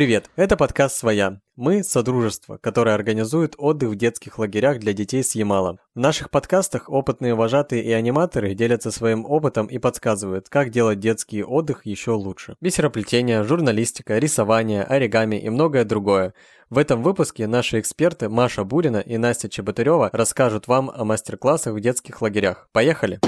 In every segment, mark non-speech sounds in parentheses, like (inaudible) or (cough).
Привет, это подкаст «Своя». Мы – Содружество, которое организует отдых в детских лагерях для детей с Ямала. В наших подкастах опытные вожатые и аниматоры делятся своим опытом и подсказывают, как делать детский отдых еще лучше. Бисероплетение, журналистика, рисование, оригами и многое другое. В этом выпуске наши эксперты Маша Бурина и Настя Чеботарева расскажут вам о мастер-классах в детских лагерях. Поехали!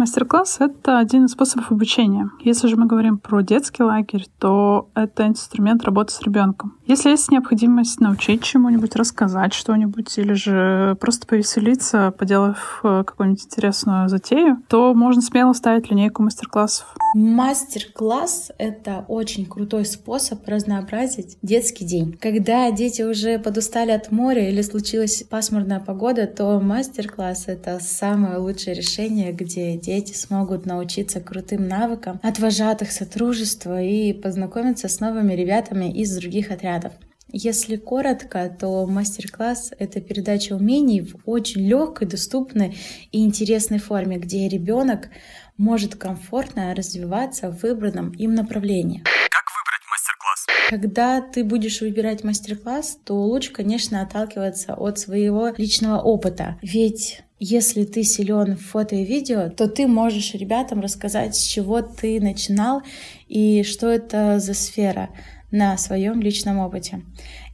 Мастер-класс — это один из способов обучения. Если же мы говорим про детский лагерь, то это инструмент работы с ребенком. Если есть необходимость научить чему-нибудь, рассказать что-нибудь или же просто повеселиться, поделав э, какую-нибудь интересную затею, то можно смело ставить линейку мастер-классов. Мастер-класс — это очень крутой способ разнообразить детский день. Когда дети уже подустали от моря или случилась пасмурная погода, то мастер-класс — это самое лучшее решение, где дети смогут научиться крутым навыкам от вожатых сотрудничества и познакомиться с новыми ребятами из других отрядов. Если коротко, то мастер-класс — это передача умений в очень легкой, доступной и интересной форме, где ребенок может комфортно развиваться в выбранном им направлении. Как выбрать мастер-класс? Когда ты будешь выбирать мастер-класс, то лучше, конечно, отталкиваться от своего личного опыта. Ведь если ты силен в фото и видео, то ты можешь ребятам рассказать, с чего ты начинал и что это за сфера на своем личном опыте.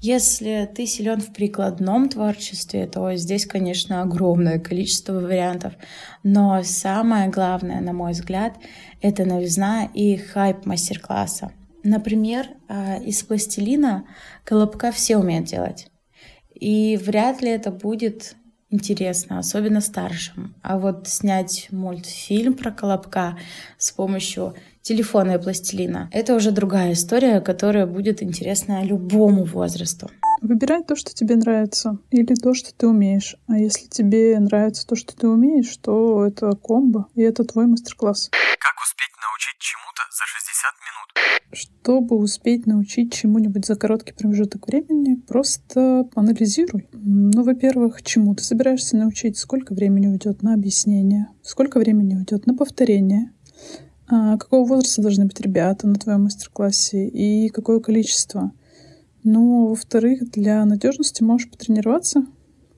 Если ты силен в прикладном творчестве, то здесь, конечно, огромное количество вариантов. Но самое главное, на мой взгляд, это новизна и хайп мастер-класса. Например, а, из пластилина колобка все умеют делать. И вряд ли это будет интересно, особенно старшим. А вот снять мультфильм про Колобка с помощью телефона и пластилина — это уже другая история, которая будет интересна любому возрасту. Выбирай то, что тебе нравится, или то, что ты умеешь. А если тебе нравится то, что ты умеешь, то это комбо, и это твой мастер-класс. Как успеть научить чему-то за 60 минут? Чтобы успеть научить чему-нибудь за короткий промежуток времени, просто анализируй. Ну, во-первых, чему ты собираешься научить, сколько времени уйдет на объяснение, сколько времени уйдет на повторение, а какого возраста должны быть ребята на твоем мастер-классе и какое количество. Ну, а во-вторых, для надежности можешь потренироваться,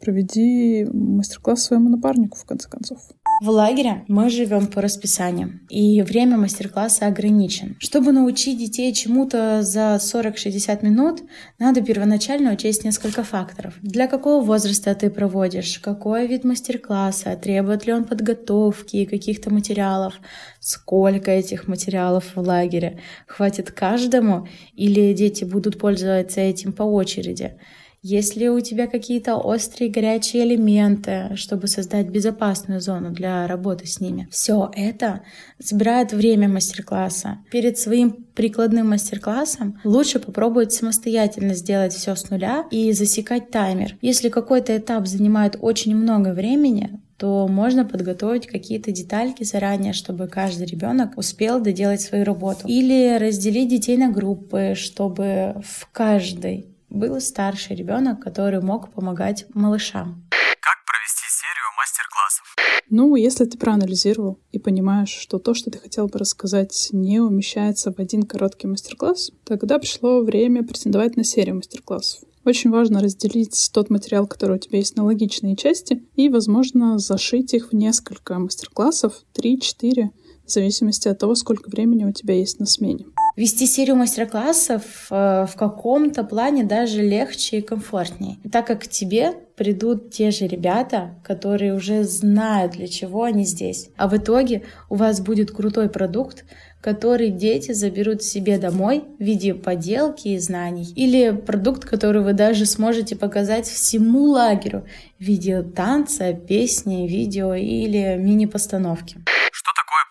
проведи мастер-класс своему напарнику, в конце концов. В лагере мы живем по расписанию, и время мастер-класса ограничен. Чтобы научить детей чему-то за 40-60 минут, надо первоначально учесть несколько факторов. Для какого возраста ты проводишь, какой вид мастер-класса, требует ли он подготовки и каких-то материалов, сколько этих материалов в лагере, хватит каждому или дети будут пользоваться этим по очереди. Есть ли у тебя какие-то острые горячие элементы, чтобы создать безопасную зону для работы с ними? Все это забирает время мастер-класса. Перед своим прикладным мастер-классом лучше попробовать самостоятельно сделать все с нуля и засекать таймер. Если какой-то этап занимает очень много времени, то можно подготовить какие-то детальки заранее, чтобы каждый ребенок успел доделать свою работу. Или разделить детей на группы, чтобы в каждой был старший ребенок, который мог помогать малышам. Как провести серию мастер-классов? Ну, если ты проанализировал и понимаешь, что то, что ты хотел бы рассказать, не умещается в один короткий мастер-класс, тогда пришло время претендовать на серию мастер-классов. Очень важно разделить тот материал, который у тебя есть на логичные части, и, возможно, зашить их в несколько мастер-классов, 3-4, в зависимости от того, сколько времени у тебя есть на смене. Вести серию мастер-классов э, в каком-то плане даже легче и комфортнее, так как к тебе придут те же ребята, которые уже знают, для чего они здесь. А в итоге у вас будет крутой продукт, который дети заберут себе домой в виде поделки и знаний. Или продукт, который вы даже сможете показать всему лагерю в виде танца, песни, видео или мини-постановки.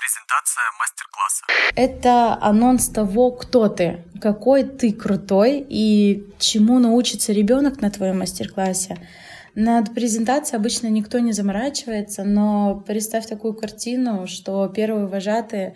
Презентация мастер-класса? Это анонс того, кто ты, какой ты крутой и чему научится ребенок на твоем мастер-классе. Над презентацией обычно никто не заморачивается, но представь такую картину, что первые вожатые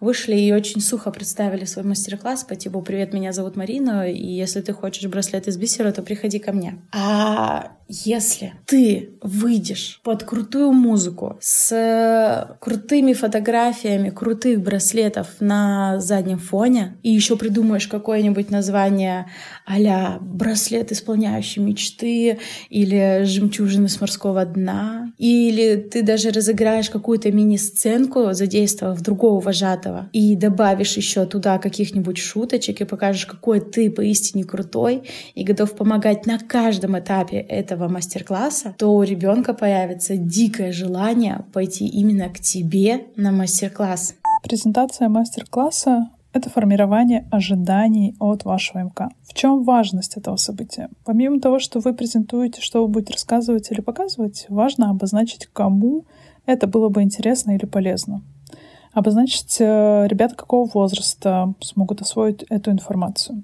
вышли и очень сухо представили свой мастер-класс по типу «Привет, меня зовут Марина, и если ты хочешь браслет из бисера, то приходи ко мне». А Если ты выйдешь под крутую музыку с крутыми фотографиями крутых браслетов на заднем фоне и еще придумаешь какое-нибудь название а браслет, исполняющий мечты или жемчужины с морского дна, или ты даже разыграешь какую-то мини-сценку, задействовав другого вожатого, и добавишь еще туда каких-нибудь шуточек и покажешь, какой ты поистине крутой и готов помогать на каждом этапе этого этого мастер-класса, то у ребенка появится дикое желание пойти именно к тебе на мастер-класс. Презентация мастер-класса это формирование ожиданий от вашего МК. В чем важность этого события? Помимо того, что вы презентуете, что вы будете рассказывать или показывать, важно обозначить, кому это было бы интересно или полезно. Обозначить э, ребята какого возраста смогут освоить эту информацию.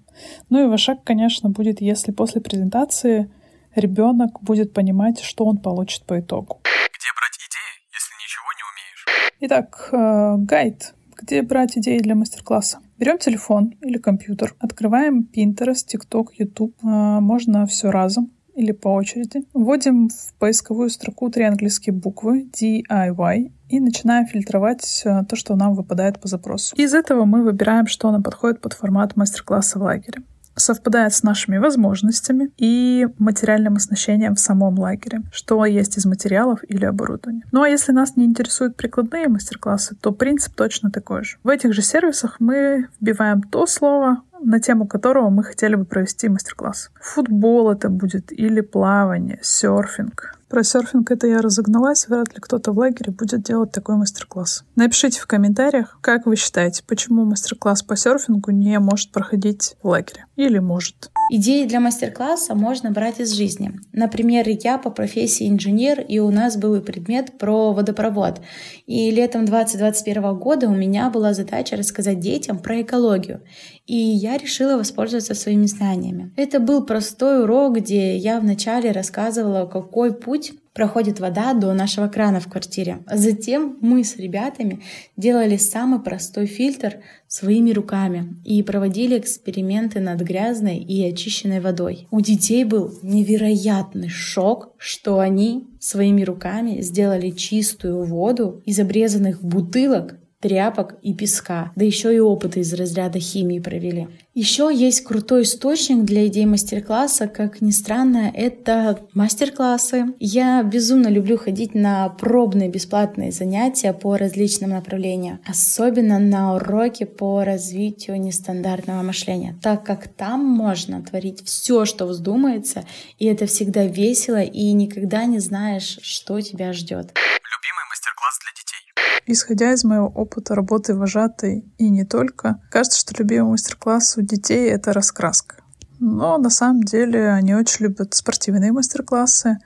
Ну и ваш шаг, конечно, будет, если после презентации ребенок будет понимать, что он получит по итогу. Где брать идеи, если ничего не умеешь? Итак, э, гайд. Где брать идеи для мастер-класса? Берем телефон или компьютер, открываем Pinterest, TikTok, YouTube. Э, можно все разом или по очереди. Вводим в поисковую строку три английские буквы DIY и начинаем фильтровать э, то, что нам выпадает по запросу. Из этого мы выбираем, что нам подходит под формат мастер-класса в лагере совпадает с нашими возможностями и материальным оснащением в самом лагере, что есть из материалов или оборудования. Ну а если нас не интересуют прикладные мастер-классы, то принцип точно такой же. В этих же сервисах мы вбиваем то слово, на тему которого мы хотели бы провести мастер-класс. Футбол это будет или плавание, серфинг, про серфинг это я разогналась, вряд ли кто-то в лагере будет делать такой мастер-класс. Напишите в комментариях, как вы считаете, почему мастер-класс по серфингу не может проходить в лагере? Или может? Идеи для мастер-класса можно брать из жизни. Например, я по профессии инженер, и у нас был предмет про водопровод. И летом 2021 года у меня была задача рассказать детям про экологию. И я решила воспользоваться своими знаниями. Это был простой урок, где я вначале рассказывала, какой путь проходит вода до нашего крана в квартире. Затем мы с ребятами делали самый простой фильтр своими руками и проводили эксперименты над грязной и очищенной водой. У детей был невероятный шок, что они своими руками сделали чистую воду из обрезанных бутылок тряпок и песка, да еще и опыты из разряда химии провели. Еще есть крутой источник для идей мастер-класса, как ни странно, это мастер-классы. Я безумно люблю ходить на пробные бесплатные занятия по различным направлениям, особенно на уроки по развитию нестандартного мышления, так как там можно творить все, что вздумается, и это всегда весело, и никогда не знаешь, что тебя ждет. Любимый мастер-класс для детей. Исходя из моего опыта работы вожатой и не только, кажется, что любимый мастер-класс у детей — это раскраска. Но на самом деле они очень любят спортивные мастер-классы,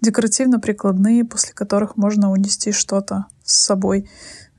декоративно-прикладные, после которых можно унести что-то с собой.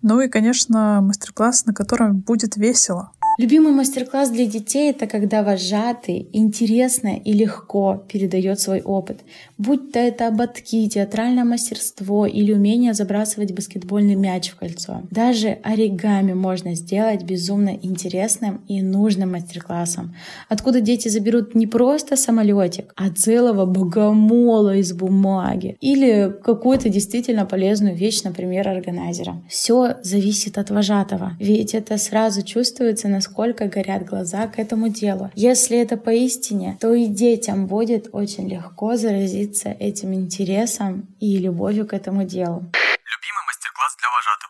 Ну и, конечно, мастер-класс, на котором будет весело. Любимый мастер-класс для детей — это когда вожатый интересно и легко передает свой опыт. Будь то это ободки, театральное мастерство или умение забрасывать баскетбольный мяч в кольцо. Даже оригами можно сделать безумно интересным и нужным мастер-классом, откуда дети заберут не просто самолетик, а целого богомола из бумаги или какую-то действительно полезную вещь, например, органайзера. Все зависит от вожатого, ведь это сразу чувствуется, насколько насколько горят глаза к этому делу. Если это поистине, то и детям будет очень легко заразиться этим интересом и любовью к этому делу. Любимый мастер-класс для вожатого.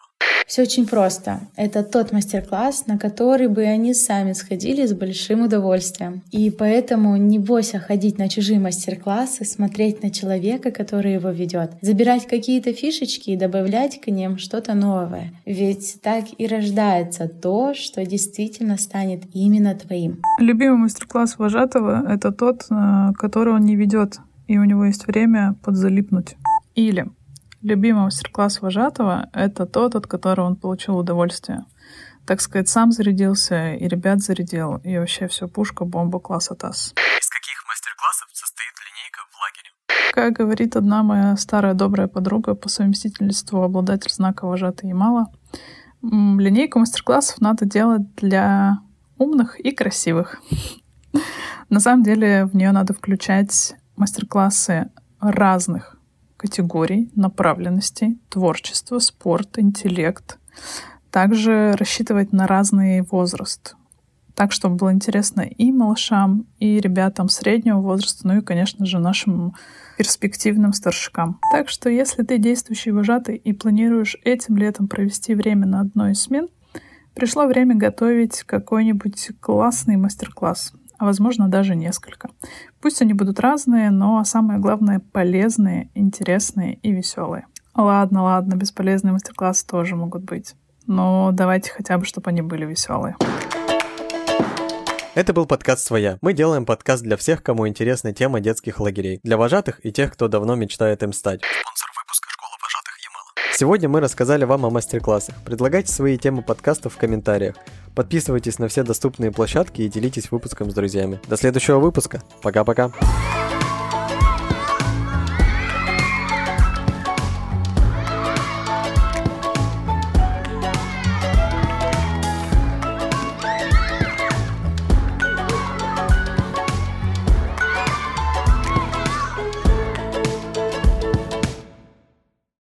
Все очень просто. Это тот мастер-класс, на который бы они сами сходили с большим удовольствием. И поэтому не бойся ходить на чужие мастер-классы, смотреть на человека, который его ведет, забирать какие-то фишечки и добавлять к ним что-то новое. Ведь так и рождается то, что действительно станет именно твоим. Любимый мастер-класс вожатого — это тот, э, который он не ведет, и у него есть время подзалипнуть. Или Любимый мастер-класс вожатого — это тот, от которого он получил удовольствие. Так сказать, сам зарядился, и ребят зарядил, и вообще все пушка, бомба класса ТАСС. Из каких мастер-классов состоит линейка в лагере? Как говорит одна моя старая добрая подруга по совместительству обладатель знака «Вожатый Ямала», линейку мастер-классов надо делать для умных и красивых. (laughs) На самом деле в нее надо включать мастер-классы разных категорий, направленностей, творчество, спорт, интеллект. Также рассчитывать на разный возраст, так, чтобы было интересно и малышам, и ребятам среднего возраста, ну и, конечно же, нашим перспективным старшикам. Так что, если ты действующий вожатый и планируешь этим летом провести время на одной из смен, пришло время готовить какой-нибудь классный мастер-класс, а возможно даже несколько. Пусть они будут разные, но самое главное полезные, интересные и веселые. Ладно, ладно, бесполезные мастер-классы тоже могут быть. Но давайте хотя бы, чтобы они были веселые. Это был подкаст «Своя». Мы делаем подкаст для всех, кому интересна тема детских лагерей, для вожатых и тех, кто давно мечтает им стать. Спонсор выпуска «Школа вожатых Ямала». Сегодня мы рассказали вам о мастер-классах. Предлагайте свои темы подкастов в комментариях. Подписывайтесь на все доступные площадки и делитесь выпуском с друзьями. До следующего выпуска. Пока-пока.